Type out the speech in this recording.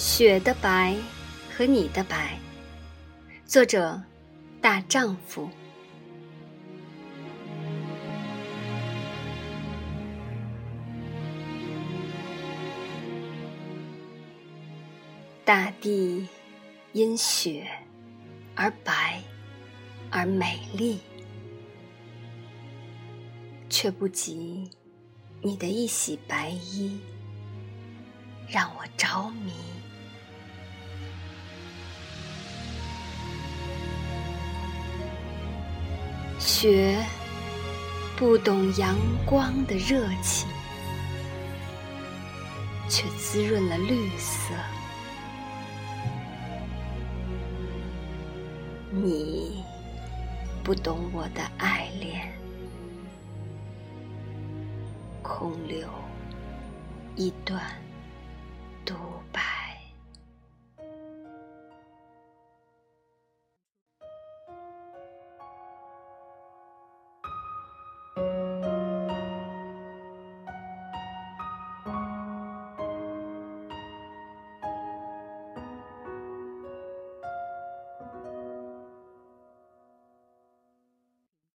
雪的白和你的白，作者大丈夫。大地因雪而白而美丽，却不及你的一袭白衣让我着迷。雪不懂阳光的热情，却滋润了绿色。你不懂我的爱恋，空留一段。